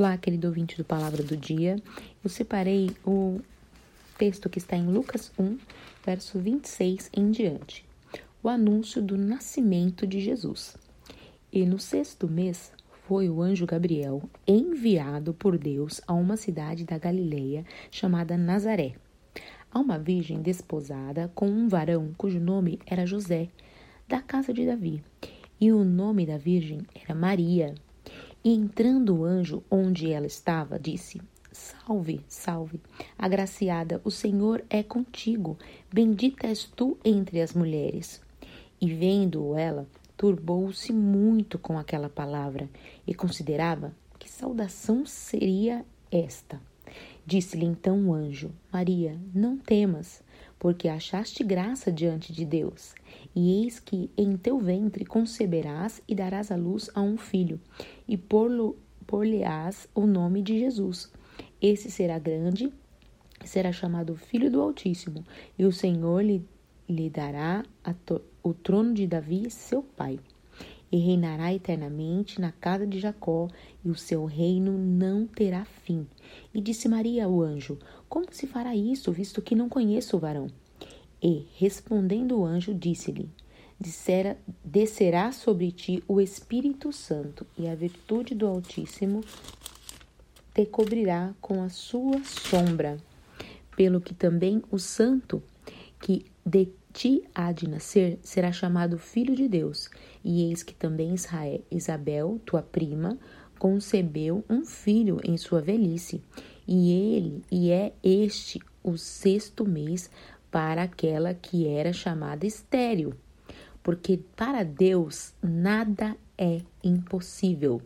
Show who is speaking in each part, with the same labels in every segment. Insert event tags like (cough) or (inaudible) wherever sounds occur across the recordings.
Speaker 1: Olá, querido ouvinte do Palavra do Dia. Eu separei o texto que está em Lucas 1, verso 26 em diante. O anúncio do nascimento de Jesus. E no sexto mês foi o anjo Gabriel enviado por Deus a uma cidade da Galileia chamada Nazaré, a uma virgem desposada com um varão cujo nome era José, da casa de Davi. E o nome da virgem era Maria. E entrando o anjo onde ela estava, disse: Salve, salve, agraciada, o Senhor é contigo, bendita és tu entre as mulheres. E vendo-o ela, turbou-se muito com aquela palavra e considerava que saudação seria esta. Disse-lhe então o anjo: Maria, não temas, porque achaste graça diante de Deus. E eis que em teu ventre conceberás e darás à luz a um filho, e por-lhe-ás o nome de Jesus. Esse será grande, será chamado Filho do Altíssimo, e o Senhor lhe, lhe dará o trono de Davi, seu pai e reinará eternamente na casa de Jacó, e o seu reino não terá fim. E disse Maria ao anjo: Como se fará isso, visto que não conheço o varão? E, respondendo o anjo, disse-lhe: Descerá sobre ti o Espírito Santo, e a virtude do Altíssimo te cobrirá com a sua sombra. Pelo que também o Santo, que de ti há de nascer, será chamado Filho de Deus. E eis que também Israel, Isabel, tua prima, concebeu um filho em sua velhice, e ele e é este o sexto mês para aquela que era chamada estéril, porque para Deus nada é impossível.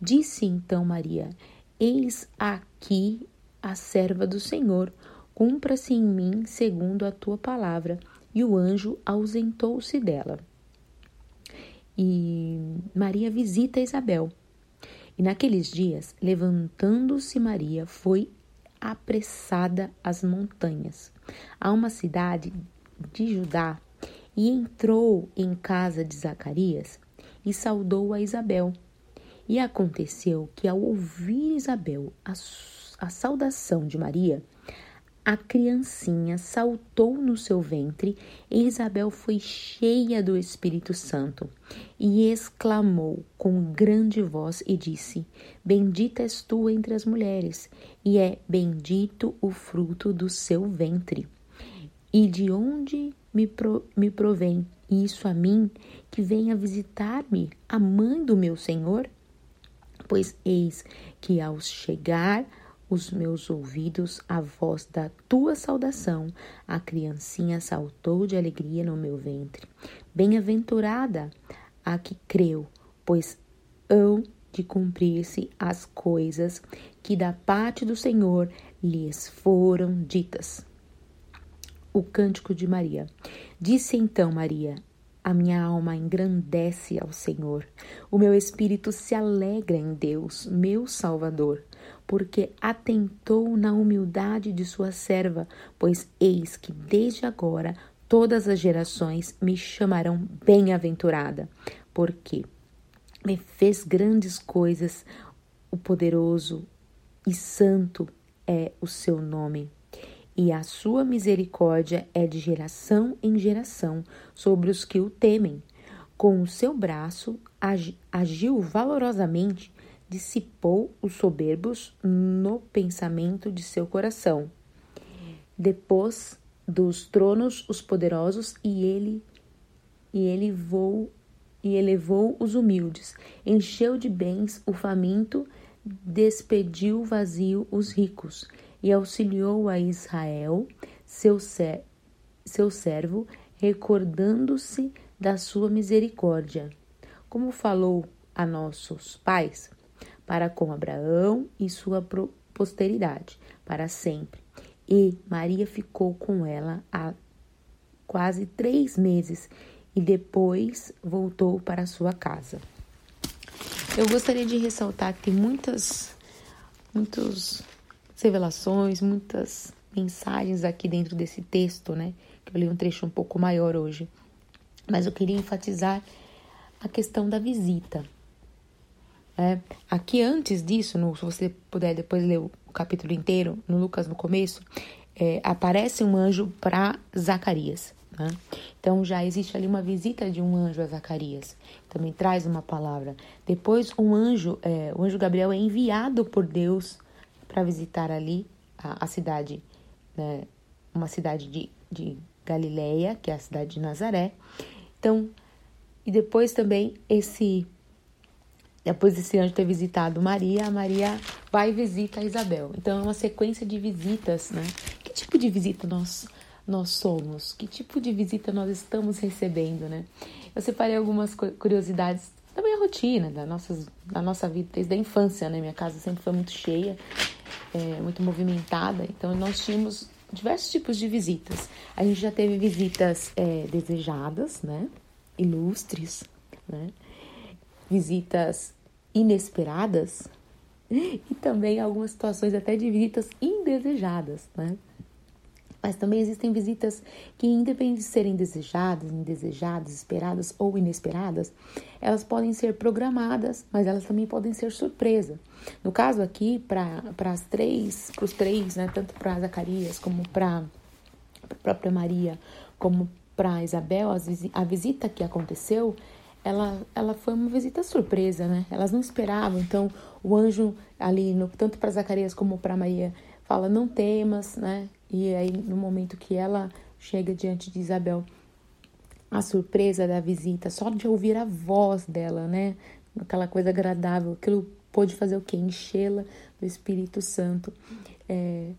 Speaker 1: Disse então Maria: Eis aqui a serva do Senhor, cumpra-se em mim segundo a tua palavra e o anjo ausentou-se dela. E Maria visita Isabel. E naqueles dias, levantando-se Maria, foi apressada às montanhas, a uma cidade de Judá, e entrou em casa de Zacarias e saudou a Isabel. E aconteceu que, ao ouvir Isabel a, a saudação de Maria, a criancinha saltou no seu ventre e Isabel foi cheia do Espírito Santo e exclamou com grande voz e disse: Bendita és tu entre as mulheres, e é bendito o fruto do seu ventre. E de onde me, pro, me provém isso a mim, que venha visitar-me a mãe do meu Senhor? Pois eis que ao chegar os meus ouvidos a voz da tua saudação. A criancinha saltou de alegria no meu ventre. Bem-aventurada a que creu, pois hão de cumprir-se as coisas que da parte do Senhor lhes foram ditas. O cântico de Maria. Disse então Maria: a minha alma engrandece ao Senhor. O meu espírito se alegra em Deus, meu Salvador, porque atentou na humildade de sua serva, pois eis que desde agora todas as gerações me chamarão bem-aventurada, porque me fez grandes coisas, o poderoso e santo é o seu nome e a sua misericórdia é de geração em geração sobre os que o temem. Com o seu braço agiu valorosamente, dissipou os soberbos no pensamento de seu coração. Depois dos tronos os poderosos e ele e ele voou e elevou os humildes, encheu de bens o faminto, despediu vazio os ricos e auxiliou a Israel, seu, ser, seu servo, recordando-se da sua misericórdia, como falou a nossos pais, para com Abraão e sua posteridade, para sempre. E Maria ficou com ela há quase três meses e depois voltou para sua casa. Eu gostaria de ressaltar que tem muitas, muitos revelações, muitas mensagens aqui dentro desse texto, né? Que eu li um trecho um pouco maior hoje. Mas eu queria enfatizar a questão da visita. É, aqui antes disso, no, se você puder depois ler o capítulo inteiro, no Lucas no começo, é, aparece um anjo para Zacarias. Né? Então já existe ali uma visita de um anjo a Zacarias, também traz uma palavra. Depois um anjo, é, o anjo Gabriel é enviado por Deus para visitar ali a, a cidade, né? uma cidade de, de Galileia, que é a cidade de Nazaré. Então, e depois também esse depois desse anjo ter visitado Maria, a Maria vai e visita Isabel. Então é uma sequência de visitas, né? Que tipo de visita nós nós somos? Que tipo de visita nós estamos recebendo, né? Eu separei algumas curiosidades da minha rotina, da, nossas, da nossa vida desde a infância, né? Minha casa sempre foi muito cheia, é, muito movimentada, então nós tínhamos diversos tipos de visitas. A gente já teve visitas é, desejadas, né? Ilustres, né? Visitas inesperadas (laughs) e também algumas situações até de visitas indesejadas, né? Mas também existem visitas que, independente de serem desejadas, indesejadas, esperadas ou inesperadas, elas podem ser programadas, mas elas também podem ser surpresa. No caso aqui, para as três, para os três, né, tanto para Zacarias como para a própria Maria, como para Isabel, a visita que aconteceu, ela, ela foi uma visita surpresa, né? Elas não esperavam. Então, o anjo ali, no, tanto para Zacarias como para Maria, fala: não temas, né? E aí, no momento que ela chega diante de Isabel, a surpresa da visita, só de ouvir a voz dela, né? Aquela coisa agradável, aquilo pôde fazer o quê? Enchê-la do Espírito Santo. É,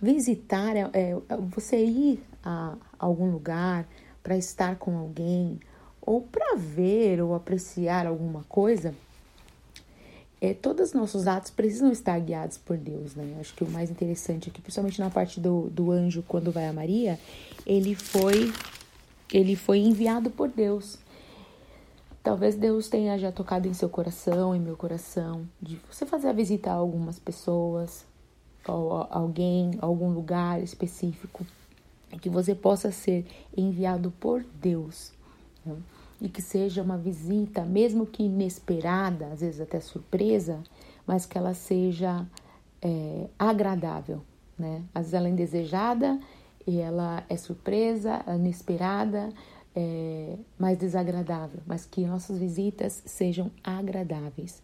Speaker 1: visitar é, é, você ir a algum lugar para estar com alguém ou para ver ou apreciar alguma coisa é, todos os nossos atos precisam estar guiados por Deus, né? Acho que o mais interessante aqui, principalmente na parte do, do anjo quando vai a Maria, ele foi ele foi enviado por Deus. Talvez Deus tenha já tocado em seu coração, em meu coração, de você fazer a visita a algumas pessoas, ou alguém, algum lugar específico, que você possa ser enviado por Deus. Né? E que seja uma visita, mesmo que inesperada, às vezes até surpresa, mas que ela seja é, agradável, né? Às vezes ela é indesejada e ela é surpresa, inesperada, é, mais desagradável, mas que nossas visitas sejam agradáveis.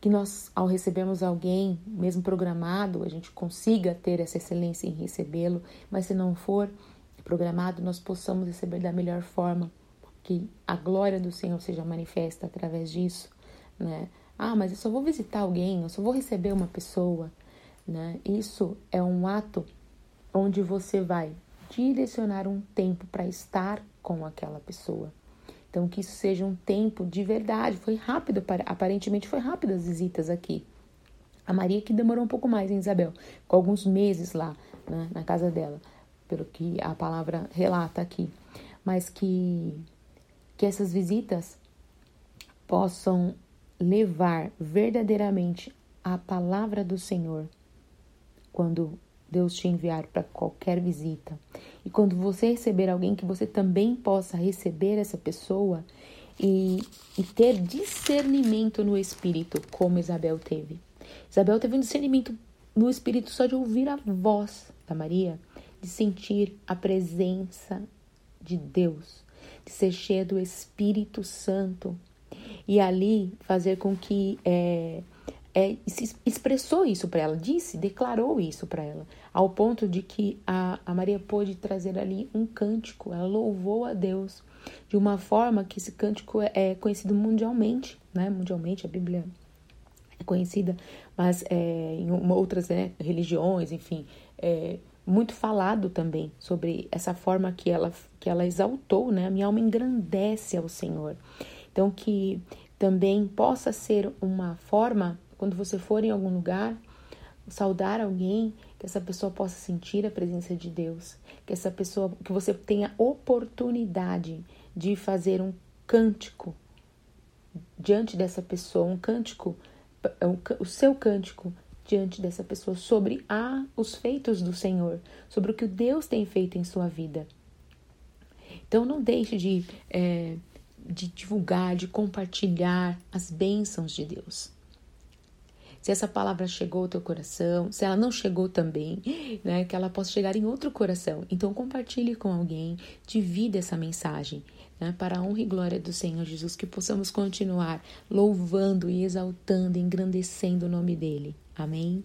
Speaker 1: Que nós, ao recebermos alguém, mesmo programado, a gente consiga ter essa excelência em recebê-lo, mas se não for programado, nós possamos receber da melhor forma que a glória do Senhor seja manifesta através disso, né? Ah, mas eu só vou visitar alguém, eu só vou receber uma pessoa, né? Isso é um ato onde você vai direcionar um tempo para estar com aquela pessoa. Então, que isso seja um tempo de verdade. Foi rápido, aparentemente foi rápido as visitas aqui. A Maria que demorou um pouco mais em Isabel, com alguns meses lá né, na casa dela, pelo que a palavra relata aqui. Mas que que essas visitas possam levar verdadeiramente a palavra do Senhor quando Deus te enviar para qualquer visita. E quando você receber alguém, que você também possa receber essa pessoa e, e ter discernimento no espírito, como Isabel teve. Isabel teve um discernimento no espírito só de ouvir a voz da Maria, de sentir a presença de Deus de ser cheia do Espírito Santo e ali fazer com que é, é, expressou isso para ela, disse, declarou isso para ela, ao ponto de que a, a Maria pôde trazer ali um cântico, ela louvou a Deus de uma forma que esse cântico é, é conhecido mundialmente, né? Mundialmente a Bíblia é conhecida, mas é, em outras né, religiões, enfim, é, muito falado também sobre essa forma que ela, que ela exaltou, né? A minha alma engrandece ao Senhor. Então, que também possa ser uma forma, quando você for em algum lugar, saudar alguém, que essa pessoa possa sentir a presença de Deus, que essa pessoa, que você tenha oportunidade de fazer um cântico diante dessa pessoa, um cântico, o seu cântico diante dessa pessoa sobre a, os feitos do Senhor, sobre o que Deus tem feito em sua vida. Então não deixe de, é, de divulgar, de compartilhar as bênçãos de Deus. se essa palavra chegou ao teu coração, se ela não chegou também, né, que ela possa chegar em outro coração. Então compartilhe com alguém, divida essa mensagem, né, para a honra e glória do Senhor Jesus, que possamos continuar louvando e exaltando, engrandecendo o nome dele. Amém.